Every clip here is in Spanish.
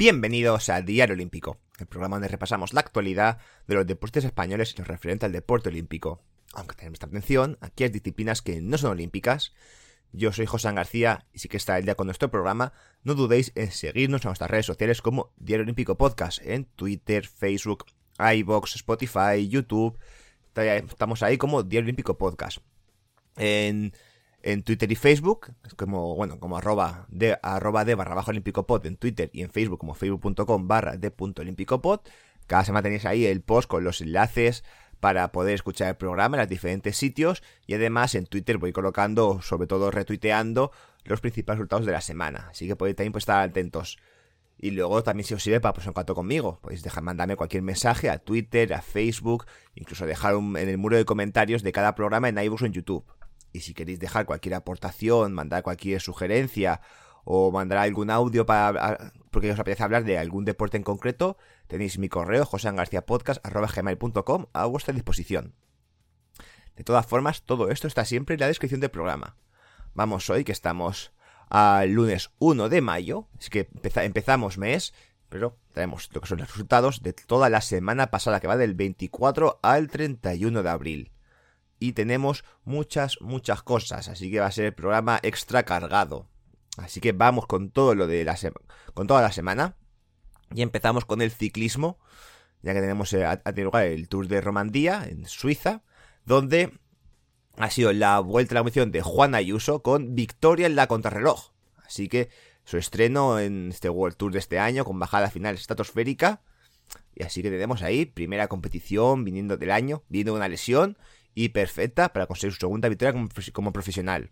Bienvenidos a Diario Olímpico, el programa donde repasamos la actualidad de los deportes españoles y lo referente al deporte olímpico. Aunque tenemos esta atención a aquellas disciplinas que no son olímpicas. Yo soy José García y si que está el día con nuestro programa, no dudéis en seguirnos en nuestras redes sociales como Diario Olímpico Podcast en Twitter, Facebook, iBox, Spotify, YouTube. Estamos ahí como Diario Olímpico Podcast. En en Twitter y Facebook, es como, bueno, como arroba de, arroba de barra bajo olímpico pod en Twitter y en Facebook como facebook.com barra de punto olímpico pod. Cada semana tenéis ahí el post con los enlaces para poder escuchar el programa en los diferentes sitios y además en Twitter voy colocando, sobre todo retuiteando, los principales resultados de la semana. Así que podéis también pues, estar atentos. Y luego también si os sirve para ponerse en contacto conmigo, podéis dejar, mandarme cualquier mensaje a Twitter, a Facebook, incluso dejar un, en el muro de comentarios de cada programa en iVoox o en YouTube. Y si queréis dejar cualquier aportación, mandar cualquier sugerencia o mandar algún audio para porque os apetece hablar de algún deporte en concreto, tenéis mi correo joseangarciapodcast.gmail.com a vuestra disposición. De todas formas, todo esto está siempre en la descripción del programa. Vamos hoy que estamos al lunes 1 de mayo, es que empezamos mes, pero tenemos lo que son los resultados de toda la semana pasada que va del 24 al 31 de abril y tenemos muchas, muchas cosas, así que va a ser el programa extra cargado. Así que vamos con todo lo de la con toda la semana y empezamos con el ciclismo, ya que tenemos eh, lugar el Tour de Romandía en Suiza, donde ha sido la vuelta a la munición de Juan Ayuso con victoria en la contrarreloj. Así que su estreno en este World Tour de este año con bajada final estratosférica. Y así que tenemos ahí primera competición viniendo del año, viniendo una lesión y perfecta para conseguir su segunda victoria como, profesional.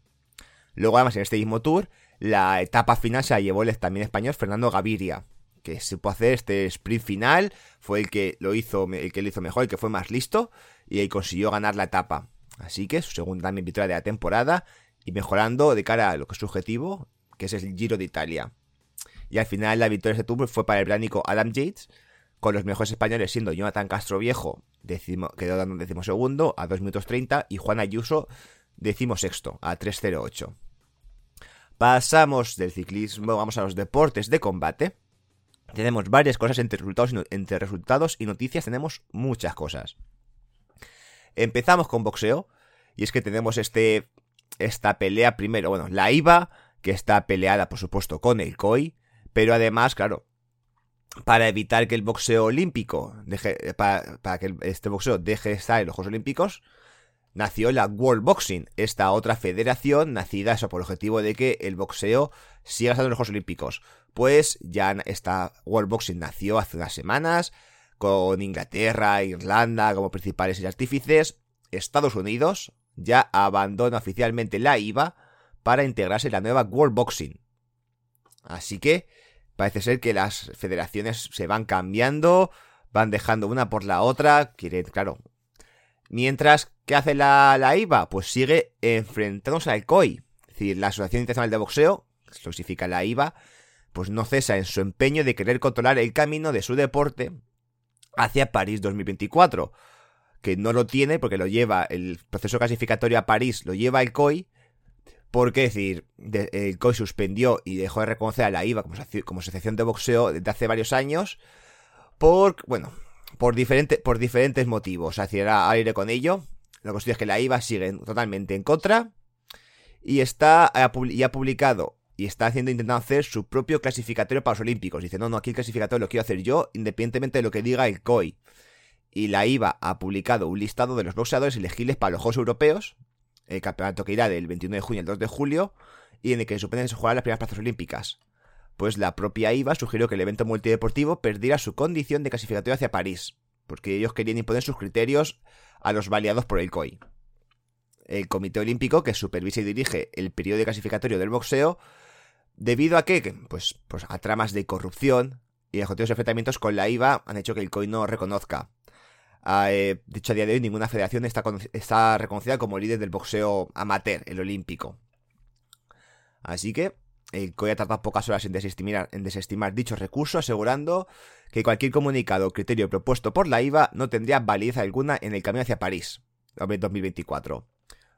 Luego, además, en este mismo tour, la etapa final se la llevó el también español Fernando Gaviria, que supo hacer este sprint final, fue el que lo hizo, el que lo hizo mejor, el que fue más listo, y ahí consiguió ganar la etapa. Así que su segunda también victoria de la temporada, y mejorando de cara a lo que es su objetivo, que es el Giro de Italia. Y al final la victoria de este tour fue para el británico Adam Yates, con los mejores españoles siendo Jonathan Castro Viejo, decimo, quedó dando un décimo segundo a 2 minutos 30 y Juan Ayuso décimo sexto a 3.08. Pasamos del ciclismo, vamos a los deportes de combate. Tenemos varias cosas entre resultados, y, entre resultados y noticias, tenemos muchas cosas. Empezamos con boxeo, y es que tenemos este, esta pelea primero, bueno, la IVA, que está peleada por supuesto con el COI, pero además, claro, para evitar que el boxeo olímpico deje, para, para, que este boxeo deje de estar en los Juegos Olímpicos, nació la World Boxing, esta otra federación nacida eso por el objetivo de que el boxeo siga estando en los Juegos Olímpicos. Pues ya esta World Boxing nació hace unas semanas, con Inglaterra, Irlanda como principales artífices. Estados Unidos ya abandona oficialmente la IVA para integrarse en la nueva World Boxing. Así que Parece ser que las federaciones se van cambiando, van dejando una por la otra, quieren, claro. Mientras, ¿qué hace la, la IVA? Pues sigue enfrentándose al COI. Es decir, la Asociación Internacional de Boxeo, que significa la IVA, pues no cesa en su empeño de querer controlar el camino de su deporte hacia París 2024. Que no lo tiene porque lo lleva, el proceso clasificatorio a París lo lleva el COI, porque, es decir, el COI suspendió y dejó de reconocer a la IVA como, asociación de boxeo desde hace varios años, por, bueno, por, diferente, por diferentes motivos. Era aire con ello. La cuestión es que la IVA sigue totalmente en contra y está ha publicado y está haciendo intentando hacer su propio clasificatorio para los Olímpicos. Dice, no, no, aquí el clasificatorio lo quiero hacer yo, independientemente de lo que diga el COI. Y la IVA ha publicado un listado de los boxeadores elegibles para los Juegos Europeos, el campeonato que irá del 21 de junio al 2 de julio, y en el que se que se jugarán las primeras plazas olímpicas. Pues la propia IVA sugirió que el evento multideportivo perdiera su condición de clasificatorio hacia París, porque ellos querían imponer sus criterios a los validados por el COI. El Comité Olímpico, que supervisa y dirige el periodo de clasificatorio del boxeo, ¿Debido a qué? Pues, pues a tramas de corrupción y a continuos enfrentamientos con la IVA han hecho que el COI no reconozca. Ah, eh, de hecho, a día de hoy ninguna federación está, reconocida como líder del boxeo amateur, el olímpico. Así que el COI ha tardado pocas horas en desestimar, en desestimar dicho recurso, asegurando que cualquier comunicado o criterio propuesto por la IVA no tendría validez alguna en el camino hacia París, 2024.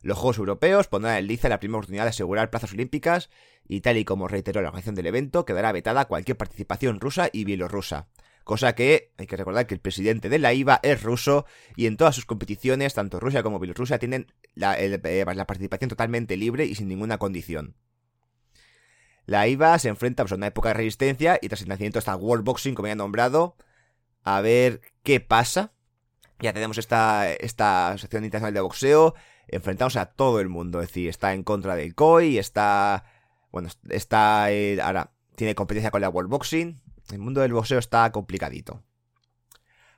Los Juegos Europeos pondrán en liza la primera oportunidad de asegurar plazas olímpicas y tal y como reiteró la organización del evento, quedará vetada cualquier participación rusa y bielorrusa. Cosa que hay que recordar que el presidente de la IVA es ruso y en todas sus competiciones, tanto Rusia como Bielorrusia, tienen la, eh, la participación totalmente libre y sin ninguna condición. La IVA se enfrenta pues, a una época de resistencia y tras el nacimiento está World Boxing, como ya he nombrado, a ver qué pasa. Ya tenemos esta, esta Asociación Internacional de Boxeo, enfrentamos a todo el mundo, es decir, está en contra del COI, está... Bueno, está... Eh, ahora, tiene competencia con la World Boxing, el mundo del boxeo está complicadito.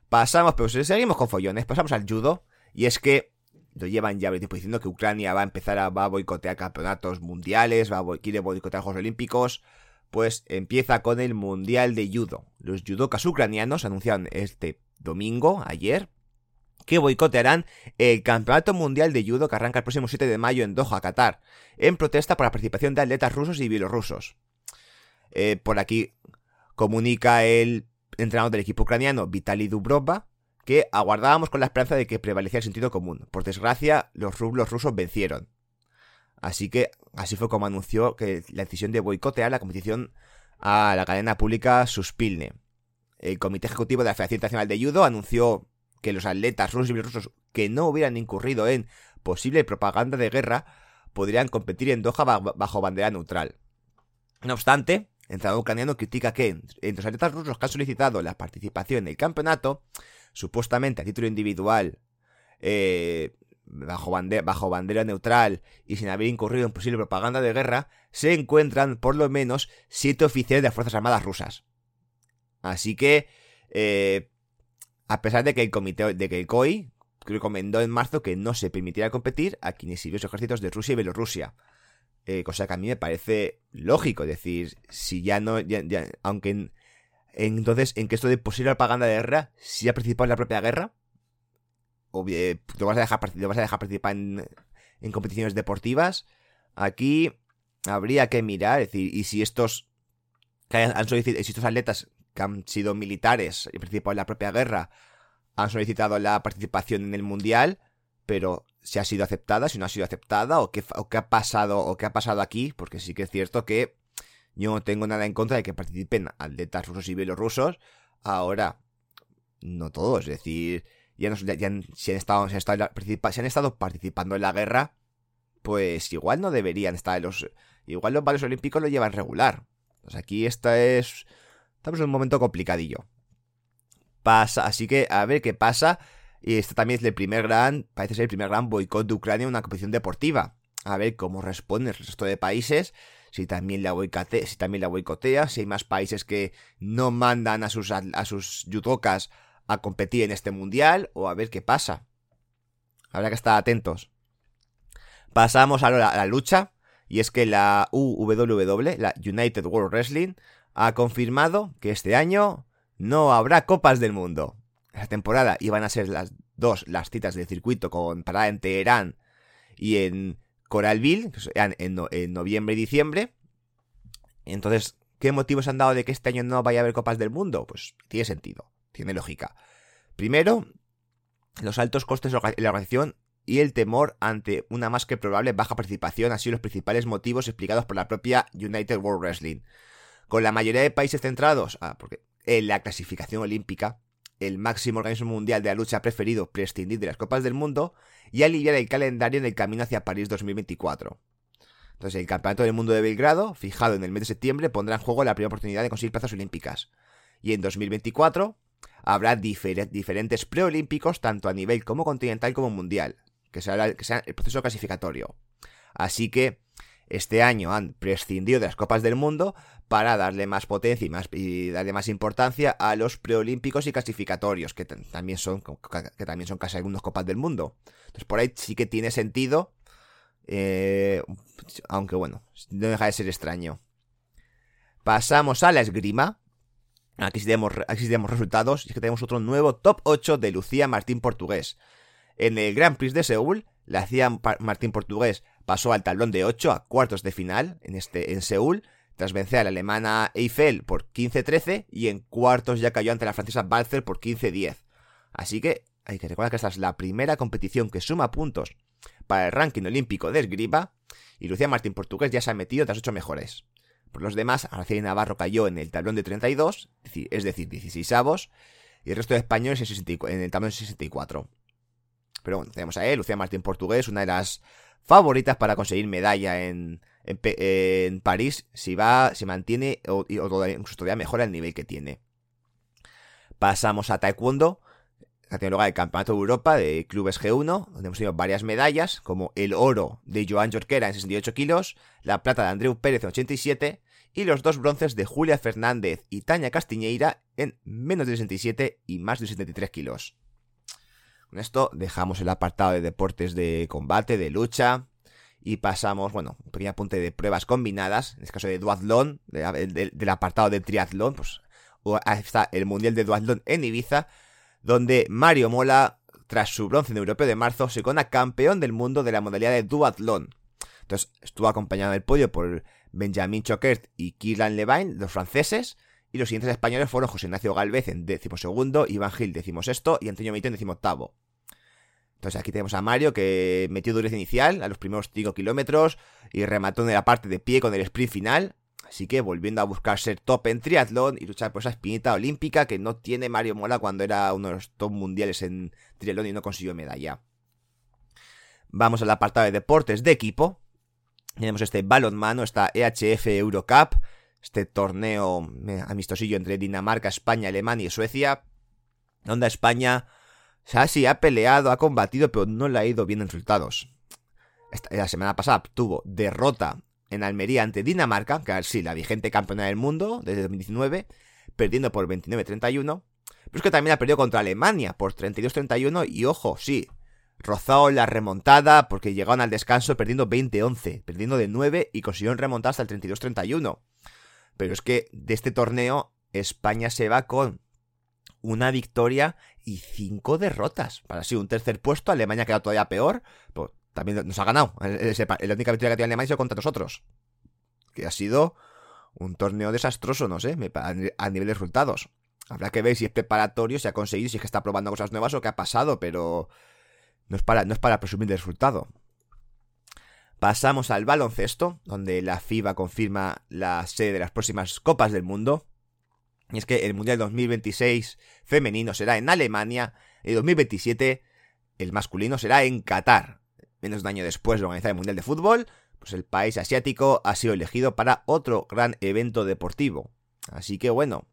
Pasamos, pero seguimos con follones, pasamos al judo, y es que lo llevan ya tiempo diciendo que Ucrania va a empezar a, va a boicotear campeonatos mundiales, va a, quiere boicotear Juegos Olímpicos, pues empieza con el Mundial de Judo. Los judokas ucranianos anunciaron este domingo, ayer, que boicotearán el Campeonato Mundial de Judo que arranca el próximo 7 de mayo en Doha, Qatar, en protesta por la participación de atletas rusos y bielorrusos. Eh, por aquí comunica el entrenador del equipo ucraniano, Vitaly Dubrova, que aguardábamos con la esperanza de que prevaleciera el sentido común. Por desgracia, los rublos rusos vencieron. Así que así fue como anunció que la decisión de boicotear la competición a la cadena pública Suspilne. El Comité Ejecutivo de la Federación Internacional de Judo anunció que los atletas rusos y bielorrusos que no hubieran incurrido en posible propaganda de guerra podrían competir en Doha bajo bandera neutral. No obstante, entrenador ucraniano critica que entre los atletas rusos que han solicitado la participación en el campeonato supuestamente a título individual, eh, bajo, bandera, neutral y sin haber incurrido en posible propaganda de guerra, se encuentran por lo menos siete oficiales de las Fuerzas Armadas rusas. Así que, eh, a pesar de que el comité, de que el COI recomendó en marzo que no se permitiera competir a quienes sirvieron los ejércitos de Rusia y Bielorrusia. Eh, cosa que a mí me parece lógico, es decir, si ya no, aunque entonces, ¿en qué esto de posible propaganda de guerra, si ha participado en la propia guerra? O bien, ¿te vas a dejar, vas a dejar participar en, competiciones deportivas? Aquí habría que mirar, es decir, y si estos que han solicitado, si estos atletas que han sido militares y participado en la propia guerra han solicitado la participación en el mundial, pero si ha sido aceptada, si no ha sido aceptada, o qué, o qué ha pasado, o qué ha pasado aquí, porque sí que es cierto que yo no tengo nada en contra de que participen atletas rusos y bielorrusos. Ahora, no todos, es decir, ya, no, ya, si, han estado, si, han estado, si han estado participando en la guerra, pues igual no deberían estar en los... Igual los vales olímpicos lo llevan regular. Pues aquí esta es... Estamos en un momento complicadillo. Pasa, así que a ver qué pasa. Y este también es el primer gran, parece ser el primer gran boicot de Ucrania en una competición deportiva. A ver cómo responde el resto de países si también la boicotea, si también la boicotea, si hay más países que no mandan a sus, a sus yudokas a competir en este mundial, o a ver qué pasa. Habrá que estar atentos. Pasamos ahora a la lucha, y es que la UWW, la United World Wrestling, ha confirmado que este año no habrá copas del mundo. Esta temporada iban a ser las dos las citas del circuito con parada en Teherán y en Coralville, en, en, noviembre y diciembre. Entonces, ¿qué motivos han dado de que este año no vaya a haber Copas del Mundo? Pues tiene sentido, tiene lógica. Primero, los altos costes de la organización y el temor ante una más que probable baja participación han sido los principales motivos explicados por la propia United World Wrestling. Con la mayoría de países centrados ah, porque en la clasificación olímpica, el máximo organismo mundial de la lucha ha preferido prescindir de las Copas del Mundo y aliviar el calendario en el camino hacia París 2024. Entonces, el Campeonato del Mundo de Belgrado, fijado en el mes de septiembre, pondrá en juego la primera oportunidad de conseguir plazas olímpicas. Y en 2024 habrá diferentes preolímpicos, tanto a nivel como continental como mundial, que será, el proceso clasificatorio. Así que este año han prescindido de las Copas del Mundo para darle más potencia y, darle más importancia a los preolímpicos y clasificatorios, que también son, que también son casi algunos Copas del Mundo. Entonces por ahí sí que tiene sentido, eh, aunque bueno, no deja de ser extraño. Pasamos a la esgrima. Aquí sí tenemos, aquí sí tenemos resultados. Y es que tenemos otro nuevo top 8 de Lucía Martín Portugués. En el Grand Prix de Seúl, la Lucía Martín Portugués pasó al tablón de 8 a cuartos de final en, este, en Seúl, tras vencer a la alemana Eiffel por 15-13 y en cuartos ya cayó ante la francesa Balzer por 15-10. Así que hay que recordar que esta es la primera competición que suma puntos para el ranking olímpico de esgrima y Lucía Martín Portugués ya se ha metido entre las 8 mejores. Por los demás, Araceli Navarro cayó en el tablón de 32, es decir, 16 avos, y el resto de españoles en, el tablón de 64. Pero bueno, tenemos a él, Lucía Martín Portugués, una de las favoritas para conseguir medalla en, en, París si va, se mantiene o, todavía, incluso todavía mejora el nivel que tiene. Pasamos a Taekwondo, ha tenido lugar Campeonato de Europa de Clubes G1, donde hemos tenido varias medallas, como el oro de Joan Jorquera en 68 kilos, la plata de Andreu Pérez en 87 y los dos bronces de Julia Fernández y Tania Castiñeira en menos de 67 y más de 73 kilos. Con esto dejamos el apartado de deportes de combate, de lucha, y pasamos, bueno, un pequeño apunte de pruebas combinadas, en este caso de duatlón, del apartado de triatlón, pues está el Mundial de Duatlón en Ibiza, donde Mario Mola, tras su bronce en Europeo de marzo, se cona campeón del mundo de la modalidad de duatlón. Entonces estuvo acompañado del podio por Benjamin Choquert y Kylian Levine, los franceses, y los siguientes españoles fueron José Ignacio Galvez en segundo, Iván Gil sexto y Antonio Mito en octavo. Entonces aquí tenemos a Mario que metió dureza inicial a los primeros 5 kilómetros y remató en la parte de pie con el sprint final. Así que volviendo a buscar ser top en triatlón y luchar por esa espinita olímpica que no tiene Mario Mola cuando era uno de los top mundiales en triatlón y no consiguió medalla. Vamos al apartado de deportes de equipo. Tenemos este balonmano, esta EHF Eurocup, este torneo eh, amistosillo entre Dinamarca, España, Alemania y Suecia, donde España Sashi ha peleado, ha combatido, pero no le ha ido bien en resultados. la semana pasada tuvo derrota en Almería ante Dinamarca, que es sí, la vigente campeona del mundo desde 2019, perdiendo por 29-31. Pero es que también ha perdido contra Alemania por 32-31 y ojo, sí, rozado la remontada porque llegaron al descanso perdiendo 20-11, perdiendo de 9 y consiguieron remontar hasta el 32-31. Pero es que de este torneo España se va con una victoria y cinco derrotas. Para así un tercer puesto, Alemania ha quedado todavía peor, pues también nos ha ganado. La única victoria que tiene Alemania ha sido contra nosotros. Que ha sido un torneo desastroso, no sé, a nivel de resultados. Habrá que ver si es preparatorio, si ha conseguido, si es que está probando cosas nuevas o qué ha pasado, pero no es para, no es para presumir el resultado. Pasamos al baloncesto, donde la FIBA confirma la sede de las próximas Copas del Mundo. Y es que el Mundial 2026 femenino será en Alemania, y 2027 el masculino será en Qatar. Menos de un año después de organizar el Mundial de Fútbol, pues el país asiático ha sido elegido para otro gran evento deportivo. Así que bueno,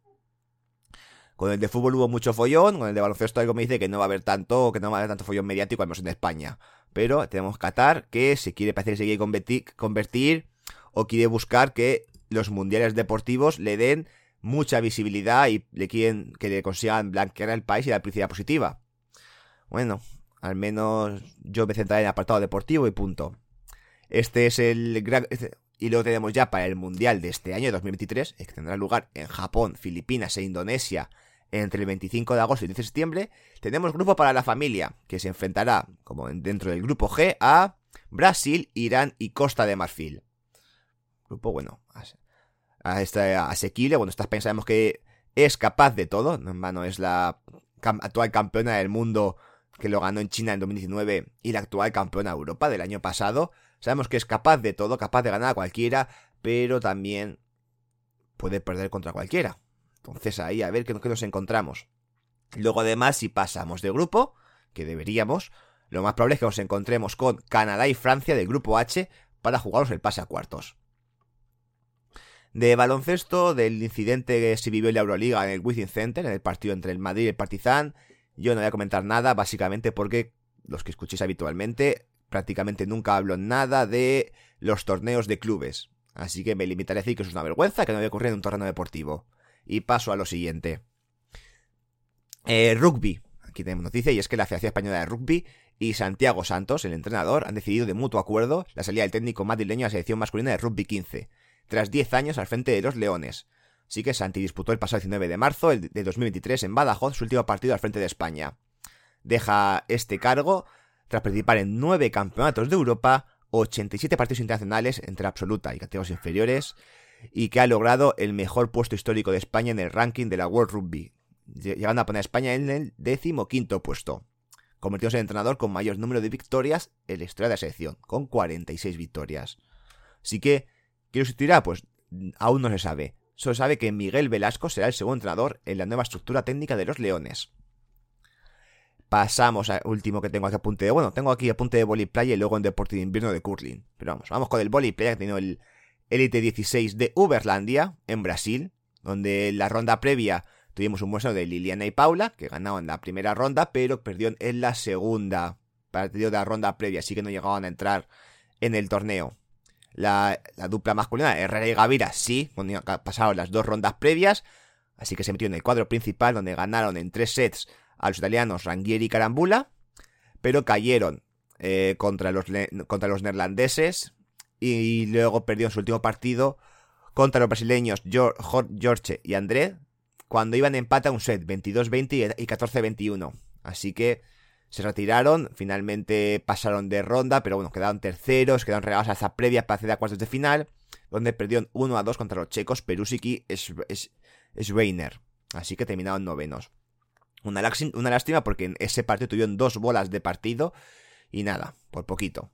con el de fútbol hubo mucho follón, con el de baloncesto algo me dice que no va a haber tanto, que no va a haber tanto follón mediático, al menos en España. Pero tenemos Qatar que se quiere parecer se quiere convertir o quiere buscar que los mundiales deportivos le den mucha visibilidad y le quieren que le consigan blanquear el país y la publicidad positiva. Bueno, al menos yo me centraré en el apartado deportivo y punto. Este es el gran... Este, y luego tenemos ya para el Mundial de este año, 2023, que tendrá lugar en Japón, Filipinas e Indonesia entre el 25 de agosto y el 10 de septiembre. Tenemos grupo para la familia, que se enfrentará, como dentro del grupo G, a Brasil, Irán y Costa de Marfil. Grupo, bueno, a esta asequible. Bueno, esta España sabemos que es capaz de todo. En vano es la actual campeona del mundo que lo ganó en China en 2019 y la actual campeona de Europa del año pasado. Sabemos que es capaz de todo, capaz de ganar a cualquiera, pero también puede perder contra cualquiera. Entonces ahí a ver qué, nos encontramos. Luego además si pasamos de grupo, que deberíamos, lo más probable es que nos encontremos con Canadá y Francia del grupo H para jugarnos el pase a cuartos. De baloncesto, del incidente que se vivió en la Euroliga en el Wizzing Center, en el partido entre el Madrid y el Partizan, yo no voy a comentar nada, básicamente porque los que escuchéis habitualmente, prácticamente nunca hablo nada de los torneos de clubes. Así que me limitaré a decir que es una vergüenza que no haya ocurrido en un torneo deportivo. Y paso a lo siguiente. Eh, rugby. Aquí tenemos noticia y es que la Federación Española de Rugby y Santiago Santos, el entrenador, han decidido de mutuo acuerdo la salida del técnico madrileño a la selección masculina de rugby 15 tras 10 años al frente de los Leones. Así que Santi disputó el pasado 19 de marzo de 2023 en Badajoz su último partido al frente de España. Deja este cargo tras participar en 9 campeonatos de Europa, 87 partidos internacionales entre absoluta y categorías inferiores, y que ha logrado el mejor puesto histórico de España en el ranking de la World Rugby, llegando a poner a España en el decimoquinto puesto, convirtiéndose en entrenador con mayor número de victorias en la historia de la selección, con 46 victorias. Así que, ¿qué sustituirá? Pues aún no se sabe. Solo sabe que Miguel Velasco será el segundo entrenador en la nueva estructura técnica de los Leones. Pasamos al último que tengo aquí apunte de. Bueno, tengo aquí apunte de Volley Playa y luego en Deporte de Invierno de Curling. Pero vamos, vamos con el Volley Playa que tenido el Elite 16 de Uberlandia, en Brasil, donde en la ronda previa tuvimos un muestro de Liliana y Paula, que ganaron la primera ronda, pero perdieron en la segunda partido de la ronda previa, así que no llegaban a entrar en el torneo. La, dupla masculina, Herrera y Gavira, sí, pasaron las dos rondas previas, así que se metió en el cuadro principal, donde ganaron en tres sets a los italianos Rangieri y Carambula, pero cayeron eh, contra, los, contra los neerlandeses y luego perdieron su último partido contra los brasileños Jorge y André cuando iban empate a un set 22-20 y 14-21. Así que se retiraron, finalmente pasaron de ronda, pero bueno, quedaron terceros, quedaron regados a esa previa para acceder a cuartos de final, donde perdieron 1 a 2 contra los checos Perusic y Schweiner. Así que terminaron novenos. Una, una lástima porque en ese partido tuvieron dos bolas de partido y nada, por poquito.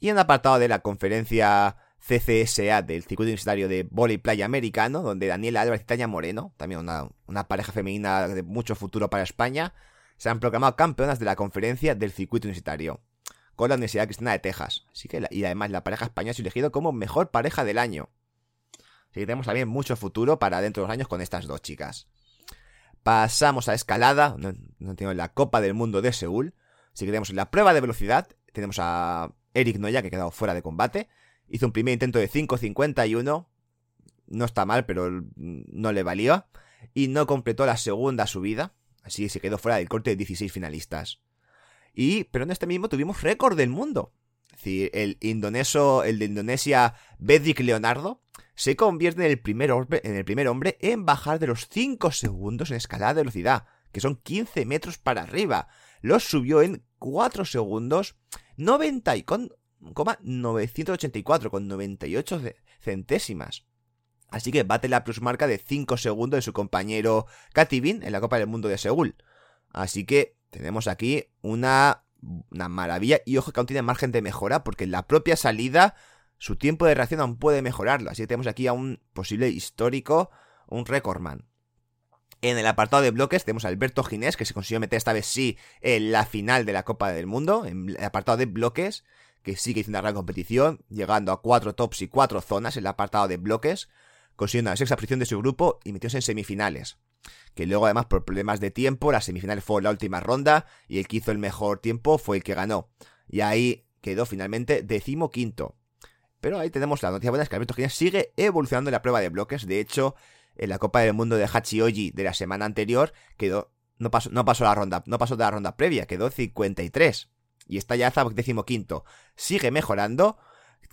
Y en el apartado de la conferencia CCSA del circuito universitario de y playa americano, donde Daniela Álvarez y Tania Moreno, también una, pareja femenina de mucho futuro para España, se han proclamado campeonas de la conferencia del circuito universitario con la Universidad Cristiana de Texas. Así que, y además la pareja española ha elegido como mejor pareja del año. Así que tenemos también mucho futuro para dentro de los años con estas dos chicas. Pasamos a escalada, no, no tenemos la Copa del Mundo de Seúl. Así que tenemos la prueba de velocidad, tenemos a Eric Noya, que ha quedado fuera de combate. Hizo un primer intento de 5.51. No está mal, pero no le valió. Y no completó la segunda subida. Así que se quedó fuera del corte de 16 finalistas. Y, pero en este mismo tuvimos récord del mundo. Es decir, el indoneso, el de Indonesia, Bedrick Leonardo, se convierte en el, primer hombre, en el primer hombre en bajar de los 5 segundos en escalada de velocidad, que son 15 metros para arriba. Los subió en 4 segundos 90 y con, 984 con 98 centésimas. Así que bate la plusmarca de 5 segundos de su compañero Katibin en la Copa del Mundo de Seúl. Así que tenemos aquí una, una maravilla y ojo que aún tiene margen de mejora porque en la propia salida su tiempo de reacción aún puede mejorarlo. Así que tenemos aquí a un posible histórico, un recordman. En el apartado de bloques tenemos a Alberto Ginés, que se consiguió meter esta vez sí en la final de la Copa del Mundo. En el apartado de bloques, que sigue haciendo una gran competición, llegando a cuatro tops y cuatro zonas en el apartado de bloques, consiguiendo la sexta posición de su grupo y metiéndose en semifinales. Que luego, además, por problemas de tiempo, las semifinales fue la última ronda y el que hizo el mejor tiempo fue el que ganó. Y ahí quedó finalmente decimoquinto. Pero ahí tenemos la noticia buena, es que Alberto Ginés sigue evolucionando en la prueba de bloques. De hecho, en la Copa del Mundo de Hachioji de la semana anterior quedó no pasó, no pasó la ronda, no pasó de la ronda previa, quedó 53 y está ya décimo quinto. Sigue mejorando,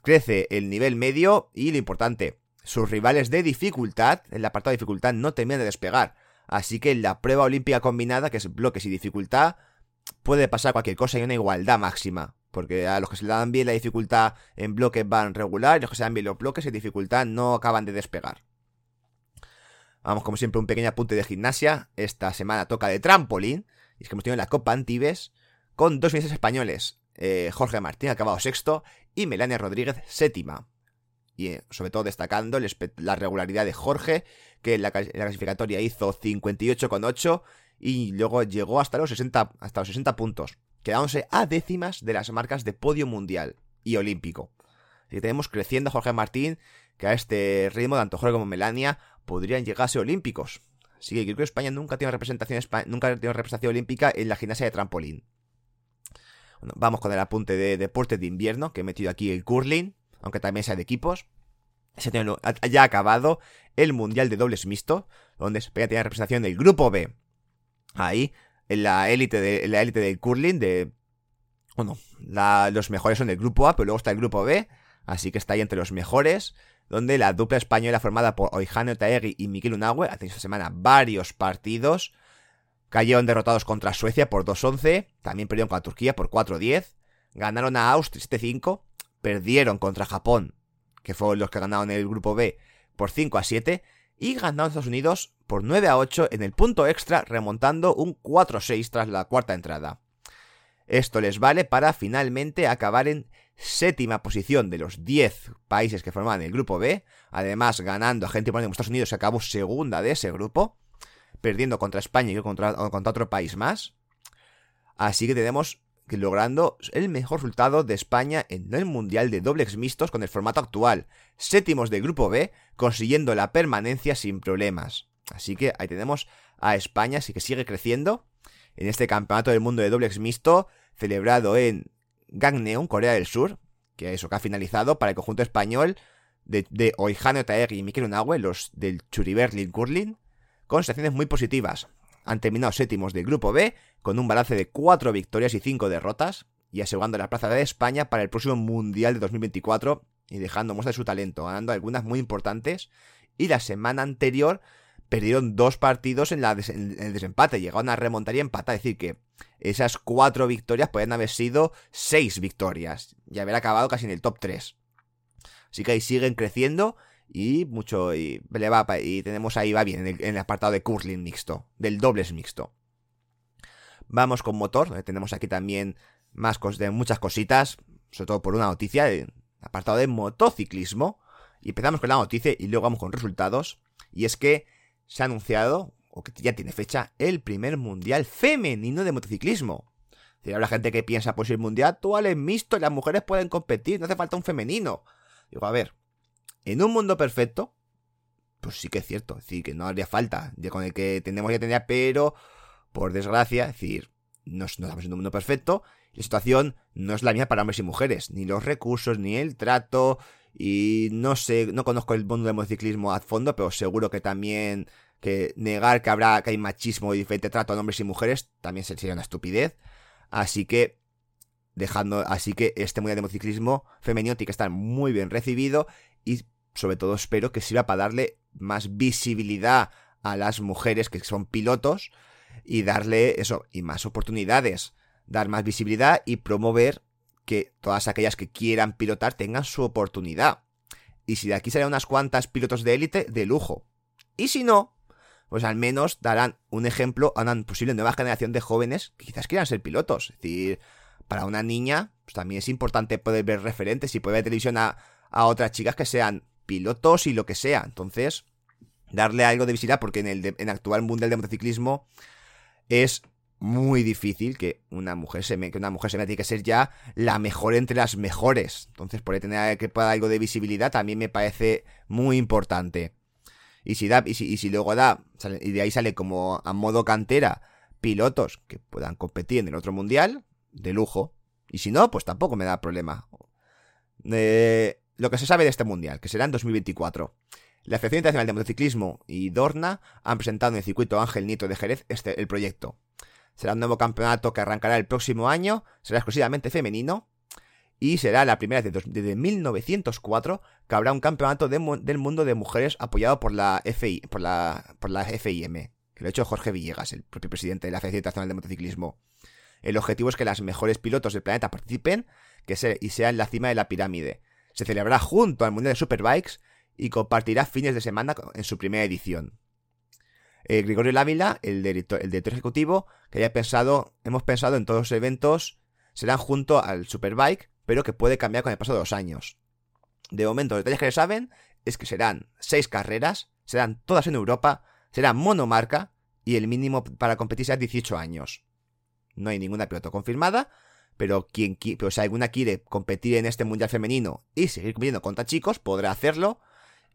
crece el nivel medio y lo importante, sus rivales de dificultad, en la apartado de dificultad no terminan de despegar. Así que en la prueba olímpica combinada, que es bloques y dificultad, puede pasar cualquier cosa y una igualdad máxima. Porque a los que se le dan bien la dificultad en bloques van regular, y los que se dan bien los bloques en dificultad no acaban de despegar. Vamos, como siempre, un pequeño apunte de gimnasia. Esta semana toca de trampolín. Y es que hemos tenido la Copa Antibes con dos meses españoles. Eh, Jorge Martín, acabado sexto, y Melania Rodríguez, séptima. Y eh, sobre todo destacando la regularidad de Jorge, que en la, clasificatoria hizo 58,8 y luego llegó hasta los 60, hasta los 60 puntos, quedándose a décimas de las marcas de podio mundial y olímpico. Así que tenemos creciendo a Jorge Martín, que a este ritmo, tanto Jorge como Melania, podrían llegarse olímpicos. Así que creo que España nunca tiene representación, nunca tenido representación olímpica en la gimnasia de trampolín. Bueno, vamos con el apunte de deporte de invierno, que he metido aquí el curling, aunque también sea de equipos. Se ya ha acabado el Mundial de Dobles Mixto, donde España tiene representación del Grupo B. Ahí, en la élite de, la élite del curling, de... Bueno, los mejores son del Grupo A, pero luego está el Grupo B, así que está ahí entre los mejores. donde la dupla española formada por Oijane Otaegui y Miquel Unagüe ha tenido esta semana varios partidos. Cayeron derrotados contra Suecia por 2-11, también perdieron contra Turquía por 4-10, ganaron a Austria 7-5, perdieron contra Japón, que fueron los que ganaron el grupo B, por 5-7, y ganaron a Estados Unidos por 9-8 en el punto extra, remontando un 4-6 tras la cuarta entrada. Esto les vale para finalmente acabar en séptima posición de los 10 países que formaban el grupo B, además ganando a gente por Estados Unidos se acabó segunda de ese grupo, perdiendo contra España y contra, otro país más. Así que tenemos logrando el mejor resultado de España en el Mundial de dobles mixtos con el formato actual, séptimos del grupo B, consiguiendo la permanencia sin problemas. Así que ahí tenemos a España, así que sigue creciendo en este campeonato del mundo de dobles mixto, celebrado en Gangneung, Corea del Sur, que eso que ha finalizado para el conjunto español de, de Otaegui y Mikel Unagüe, los del Churiberlin Curling, con situaciones muy positivas. Han terminado séptimos del grupo B, con un balance de 4 victorias y 5 derrotas, y asegurando la plaza de España para el próximo Mundial de 2024 y dejando muestra de su talento, ganando algunas muy importantes. Y la semana anterior perdieron dos partidos en, el desempate, llegaron a remontar y empatar, es decir, que esas cuatro victorias pueden haber sido seis victorias y haber acabado casi en el top 3. Así que ahí siguen creciendo y mucho y, y tenemos ahí va bien en el, apartado de curling mixto, del dobles mixto. Vamos con motor, tenemos aquí también más de muchas cositas, sobre todo por una noticia, del apartado de motociclismo. Y empezamos con la noticia y luego vamos con resultados. Y es que se ha anunciado o que ya tiene fecha, el primer mundial femenino de motociclismo. Si habrá gente que piensa, pues el mundial actual es mixto y las mujeres pueden competir, no hace falta un femenino. Digo, a ver, en un mundo perfecto, pues sí que es cierto, es decir, que no haría falta, ya con el que tenemos ya tener, pero por desgracia, es decir, no, estamos en un mundo perfecto, la situación no es la misma para hombres y mujeres, ni los recursos, ni el trato, y no sé, no conozco el mundo del motociclismo a fondo, pero seguro que también que negar que habrá que hay machismo y diferente trato a hombres y mujeres también sería una estupidez. Así que dejando así que este mundial de motociclismo femenino tiene que estar muy bien recibido y sobre todo espero que sirva para darle más visibilidad a las mujeres que son pilotos y darle eso y más oportunidades, dar más visibilidad y promover que todas aquellas que quieran pilotar tengan su oportunidad. Y si de aquí salen unas cuantas pilotos de élite, de lujo. Y si no, pues al menos darán un ejemplo a una posible nueva generación de jóvenes que quizás quieran ser pilotos. Es decir, para una niña, pues también es importante poder ver referentes y poder ver televisión a, otras chicas que sean pilotos y lo que sea. Entonces, darle algo de visibilidad, porque en el, actual mundial de motociclismo es muy difícil que una mujer se me, que una mujer se me tiene que ser ya la mejor entre las mejores. Entonces, por tener que pueda algo de visibilidad también me parece muy importante. Y si da, y si, luego da, y de ahí sale como a modo cantera pilotos que puedan competir en el otro mundial, de lujo. Y si no, pues tampoco me da problema. Eh, lo que se sabe de este mundial, que será en 2024. La Federación Internacional de Motociclismo y Dorna han presentado en el circuito Ángel Nieto de Jerez este, el proyecto. Será un nuevo campeonato que arrancará el próximo año, será exclusivamente femenino y será la primera vez desde 1904 que habrá un campeonato del mundo de mujeres apoyado por la, FI, por la, por la FIM, que lo ha hecho Jorge Villegas, el propio presidente de la Federación Internacional de Motociclismo. El objetivo es que las mejores pilotos del planeta participen que se, y sean la cima de la pirámide. Se celebrará junto al Mundial de Superbikes y compartirá fines de semana en su primera edición. Eh, Gregorio Lávila, el director, ejecutivo, que haya pensado, hemos pensado en todos los eventos, serán junto al Superbike, pero que puede cambiar con el paso de los años. De momento, los detalles que le saben es que serán seis carreras, serán todas en Europa, será monomarca y el mínimo para competir será 18 años. No hay ninguna piloto confirmada, pero quien pero si alguna quiere competir en este mundial femenino y seguir compitiendo contra chicos, podrá hacerlo.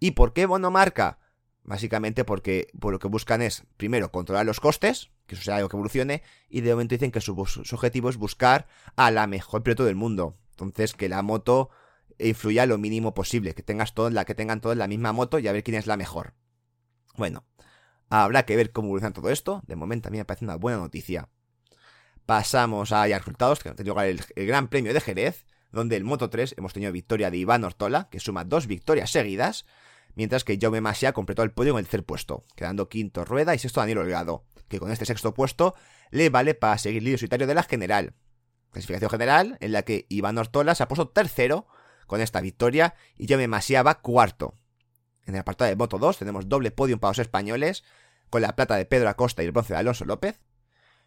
¿Y por qué monomarca? Básicamente porque por lo que buscan es, primero, controlar los costes, que eso sea algo que evolucione, y de momento dicen que su objetivo es buscar a la mejor piloto del mundo. Entonces, que la moto influya lo mínimo posible, que tengas todo, la que tengan todos la misma moto y a ver quién es la mejor. Bueno, habrá que ver cómo evoluciona todo esto. De momento a mí me parece una buena noticia. Pasamos a, ya resultados, que ha tenido lugar el, Gran Premio de Jerez, donde el Moto 3 hemos tenido victoria de Iván Ortola, que suma dos victorias seguidas, mientras que Jaume Masia completó el podio en el tercer puesto, quedando quinto Rueda y sexto Daniel Olgado, que con este sexto puesto le vale para seguir líder solitario de la general. Clasificación general en la que Iván Ortola se ha puesto tercero con esta victoria y Jaume Masia va cuarto. En el apartado de Moto 2 tenemos doble podium para los españoles, con la plata de Pedro Acosta y el bronce de Alonso López,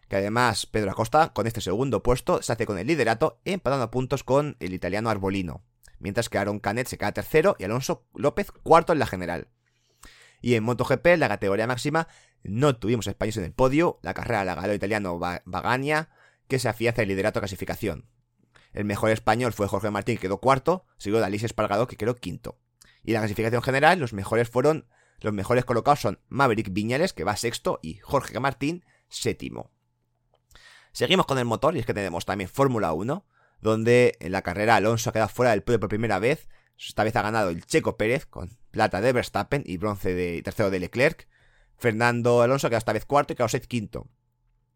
que además Pedro Acosta con este segundo puesto se hace con el liderato empatando puntos con el italiano Arbolino, mientras que Aaron Canet se queda tercero y Alonso López cuarto en la general. Y en MotoGP, la categoría máxima, no tuvimos españoles en el podio, la carrera la ganó el italiano Bagania, que se afianza el liderato de clasificación. El mejor español fue Jorge Martín, que quedó cuarto, seguido de Alice Espargado, que quedó quinto. Y en la clasificación general, los mejores fueron, los mejores colocados son Maverick Viñales, que va sexto, y Jorge Martín, séptimo. Seguimos con el motor y es que tenemos también Fórmula 1, donde en la carrera Alonso ha quedado fuera del podio por primera vez. Esta vez ha ganado el Checo Pérez con plata de Verstappen y bronce de tercero de Leclerc. Fernando Alonso ha quedado esta vez cuarto y quedado sexto quinto.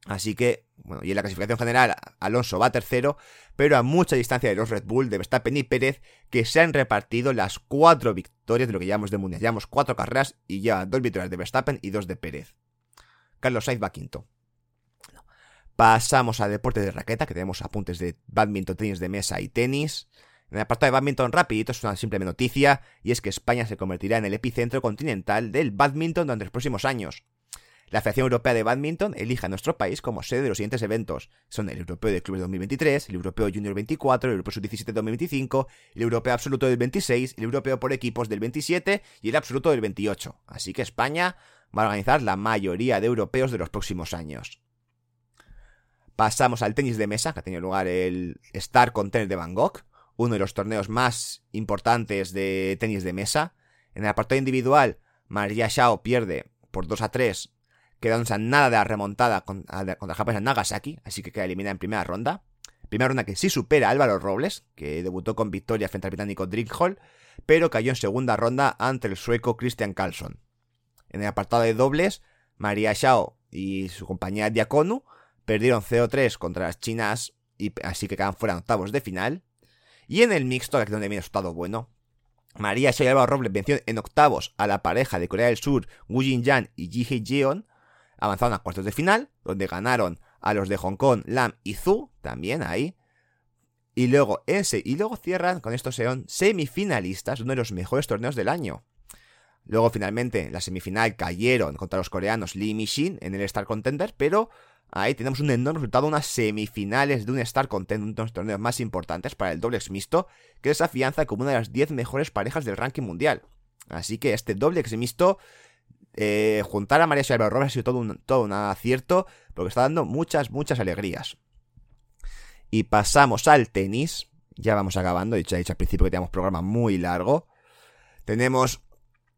Así que, bueno, y en la clasificación general Alonso va tercero, pero a mucha distancia de los Red Bull, de Verstappen y Pérez, que se han repartido las cuatro victorias de lo que llamamos de Mundial. Llevamos cuatro carreras y ya dos victorias de Verstappen y dos de Pérez. Carlos Sainz va quinto. Pasamos a deporte de raqueta, que tenemos apuntes de badminton, tenis de mesa y tenis. En el apartado de badminton rapidito es una simple noticia, y es que España se convertirá en el epicentro continental del badminton durante los próximos años. La Federación Europea de Badminton elige a nuestro país como sede de los siguientes eventos. Son el Europeo de Clubes 2023, el Europeo Junior 24, el Europeo Sub-17 2025, el Europeo Absoluto del 26, el Europeo por equipos del 27 y el Absoluto del 28. Así que España va a organizar la mayoría de europeos de los próximos años. Pasamos al tenis de mesa, que ha tenido lugar el Star Contender de Bangkok, uno de los torneos más importantes de tenis de mesa. En el apartado individual, María Shao pierde por 2 a 3, quedándose a nada de la remontada contra la japonesa Nagasaki, así que queda eliminada en primera ronda. Primera ronda que sí supera a Álvaro Robles, que debutó con victoria frente al británico Hall, pero cayó en segunda ronda ante el sueco Christian Carlson. En el apartado de dobles, María Shao y su compañera Diakonu Perdieron 0-3 contra las chinas y así que quedan fuera en octavos de final. Y en el mixto, aquí donde viene estado bueno, María Shea y Álvaro Robles venció en octavos a la pareja de Corea del Sur, Wu Jin-jan y Ji Hee-jeon. Avanzaron a cuartos de final, donde ganaron a los de Hong Kong, Lam y Zhu, también ahí. Y luego, ese, y luego cierran con estos sean semifinalistas, uno de los mejores torneos del año. Luego, finalmente, en la semifinal cayeron contra los coreanos Lee Mi-shin en el Star Contender, pero Ahí tenemos un enorme resultado, unas semifinales de un Star Content, uno de los torneos más importantes para el doble mixto, que es afianza como una de las 10 mejores parejas del ranking mundial. Así que este doble mixto, eh, juntar a María y Álvaro ha sido todo un, todo un acierto, porque está dando muchas, muchas alegrías. Y pasamos al tenis. Ya vamos acabando, dicho, he dicho al principio que teníamos programa muy largo. Tenemos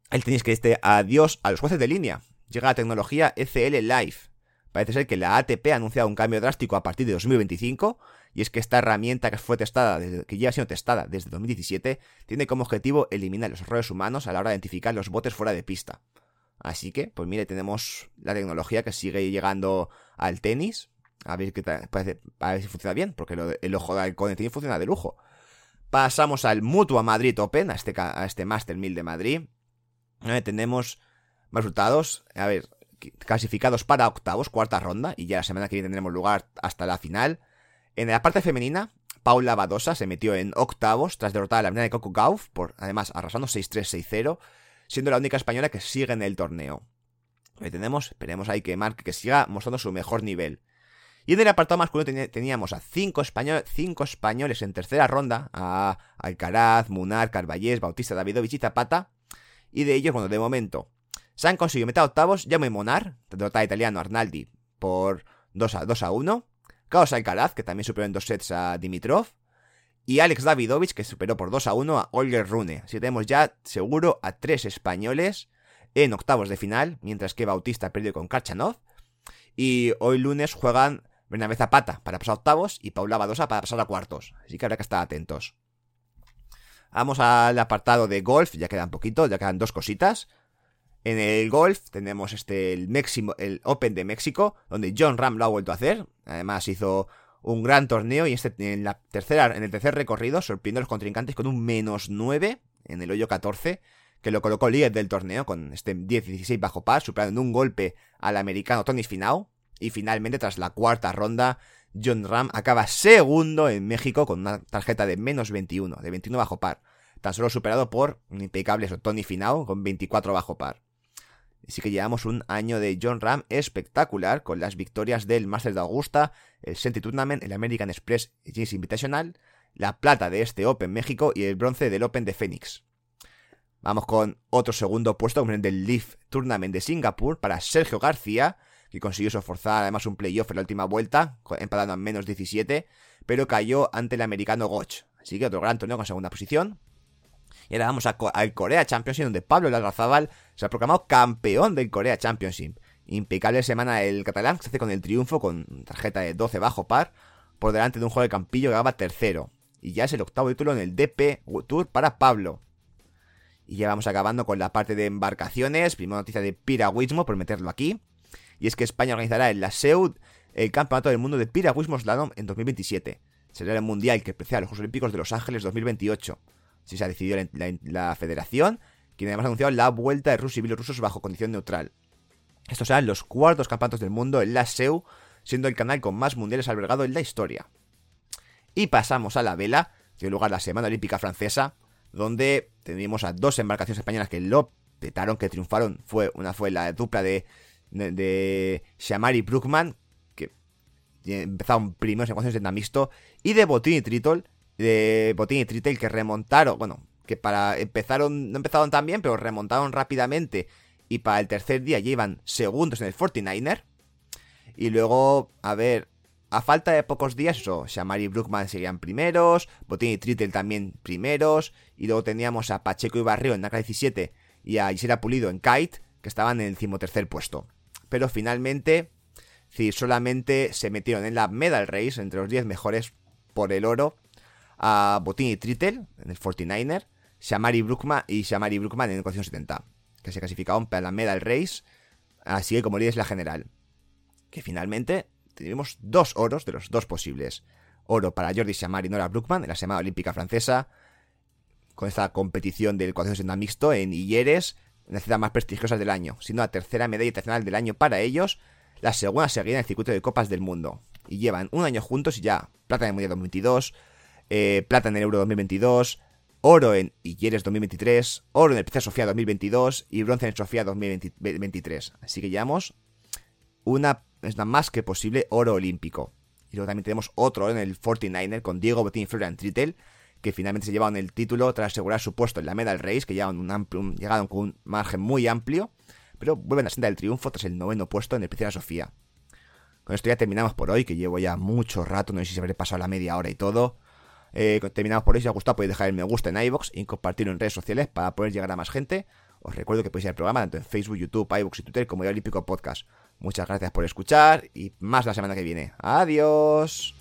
el tenis que este adiós a los jueces de línea. Llega la tecnología ECL Live Parece ser que la ATP ha anunciado un cambio drástico a partir de 2025, y es que esta herramienta que fue testada, desde, que ya sido testada desde 2017, tiene como objetivo eliminar los errores humanos a la hora de identificar los botes fuera de pista. Así que, pues mire, tenemos la tecnología que sigue llegando al tenis. A ver, qué parece, a ver si funciona bien, porque el ojo del tenis funciona de lujo. Pasamos al Mutua Madrid Open, a este, a este Master 1000 de Madrid. tenemos resultados. A ver, clasificados para octavos, cuarta ronda, y ya la semana que viene tendremos lugar hasta la final. En la parte femenina, Paula Badosa se metió en octavos tras derrotar a la mina de Coco Gauff, por, además arrasando 6-3-6-0, siendo la única española que sigue en el torneo. Ahí tenemos, esperemos ahí que marque, que siga mostrando su mejor nivel. Y en el apartado masculino teníamos a cinco, cinco españoles en tercera ronda, a Alcaraz, Munar, Carballés, Bautista, Davidovich y Zapata. Y de ellos, bueno, de momento, se han conseguido meter a octavos Jaume Monar, derrota italiano Arnaldi por 2 a, 2 a 1. Carlos Alcaraz, que también superó en dos sets a Dimitrov. Y Alex Davidovich, que superó por 2 a 1 a Olger Rune. Así que tenemos ya seguro a tres españoles en octavos de final, mientras que Bautista perdió con Karchanov. Y hoy lunes juegan Bernabé Zapata para pasar a octavos y Paula Badosa para pasar a cuartos. Así que habrá que estar atentos. Vamos al apartado de golf, ya quedan poquito, ya quedan dos cositas. En el golf tenemos este el, el Open de México, donde John Ram lo ha vuelto a hacer. Además hizo un gran torneo y este, en, la tercera, en el tercer recorrido sorprendió a los contrincantes con un menos 9 en el hoyo 14, que lo colocó líder del torneo con este 10-16 bajo par, superando en un golpe al americano Tony Finau. Y finalmente, tras la cuarta ronda, John Ram acaba segundo en México con una tarjeta de menos 21, de 21 bajo par, tan solo superado por un impecable Tony Finau con 24 bajo par. Así que llevamos un año de John Ram espectacular con las victorias del Master de Augusta, el Senti Tournament, el American Express Jeans Invitational, la plata de este Open México y el bronce del Open de Phoenix. Vamos con otro segundo puesto, del Leaf Tournament de Singapur para Sergio García, que consiguió forzar además un playoff en la última vuelta, empatando a menos 17, pero cayó ante el americano Goch. Así que otro gran torneo con segunda posición. Y ahora vamos al Corea Championship, donde Pablo Larrazábal se ha proclamado campeón del Corea Championship. Impecable semana el catalán, que se hace con el triunfo, con tarjeta de 12 bajo par, por delante de un juego de Campillo que daba tercero. Y ya es el octavo título en el DP Tour para Pablo. Y ya vamos acabando con la parte de embarcaciones. Primera noticia de piragüismo, por meterlo aquí. Y es que España organizará en la SEUD el Campeonato del Mundo de Piragüismo Slalom en 2027. Será el mundial que precede a los Juegos Olímpicos de Los Ángeles 2028. Si se ha decidido la, federación, quien además ha anunciado la vuelta de rusos y bielorrusos bajo condición neutral. Estos serán los cuartos campeonatos del mundo en la SEU, siendo el canal con más mundiales albergado en la historia. Y pasamos a la vela, dio lugar la Semana Olímpica Francesa, donde tuvimos a dos embarcaciones españolas que lo petaron, que triunfaron. Fue, una fue la dupla de, de, de Shamari Brookman, que empezaron primeros en ecuaciones de mixto, y de Botín y Tritol, de Botín y Tritel, que remontaron, bueno, que para empezaron, no empezaron tan bien, pero remontaron rápidamente. Y para el tercer día llevan segundos en el 49er. Y luego, a ver, a falta de pocos días, eso, Shamari y Brookman seguían primeros, Botín y Trittel también primeros, y luego teníamos a Pacheco y Barrio en NACA 17 y a Gisela Pulido en Kite, que estaban en el decimotercer puesto. Pero finalmente, si solamente se metieron en la medal race entre los 10 mejores por el oro a Botín y Trittel en el 49er, Shamari Brookman y Shamari Brookman en el 470, que se clasificaron para la medal race, así que como líderes la general. Que finalmente tenemos dos oros de los dos posibles. Oro para Jordi Chamar y Nora Brookman en la Semana Olímpica Francesa, con esta competición del 460 mixto en Illeres, una ciudad más prestigiosa del año, siendo la tercera medalla internacional del año para ellos, la segunda seguida en el circuito de Copas del Mundo. Y llevan un año juntos y ya plata el Mundial 2022, eh, plata en el Euro 2022, oro en Illeres 2023, oro en el Princesa Sofía 2022 y bronce en Sofía 2023. Así que llevamos una es nada más que posible oro olímpico. Y luego también tenemos otro en el 49er con Diego Botín y Florian Trittel, que finalmente se llevaron el título tras asegurar su puesto en la medal race, que llegaron, un amplio, llegaron con un margen muy amplio, pero vuelven a sentar el triunfo tras el noveno puesto en el Princesa Sofía. Con esto ya terminamos por hoy, que llevo ya mucho rato, no sé si se habré pasado la media hora y todo. Eh, terminamos por hoy, si os ha gustado podéis dejar el me gusta en iVoox y compartirlo en redes sociales para poder llegar a más gente. Os recuerdo que podéis ir al programa tanto en Facebook, YouTube, iVoox y Twitter como el Olímpico Podcast. Muchas gracias por escuchar y más la semana que viene. Adiós.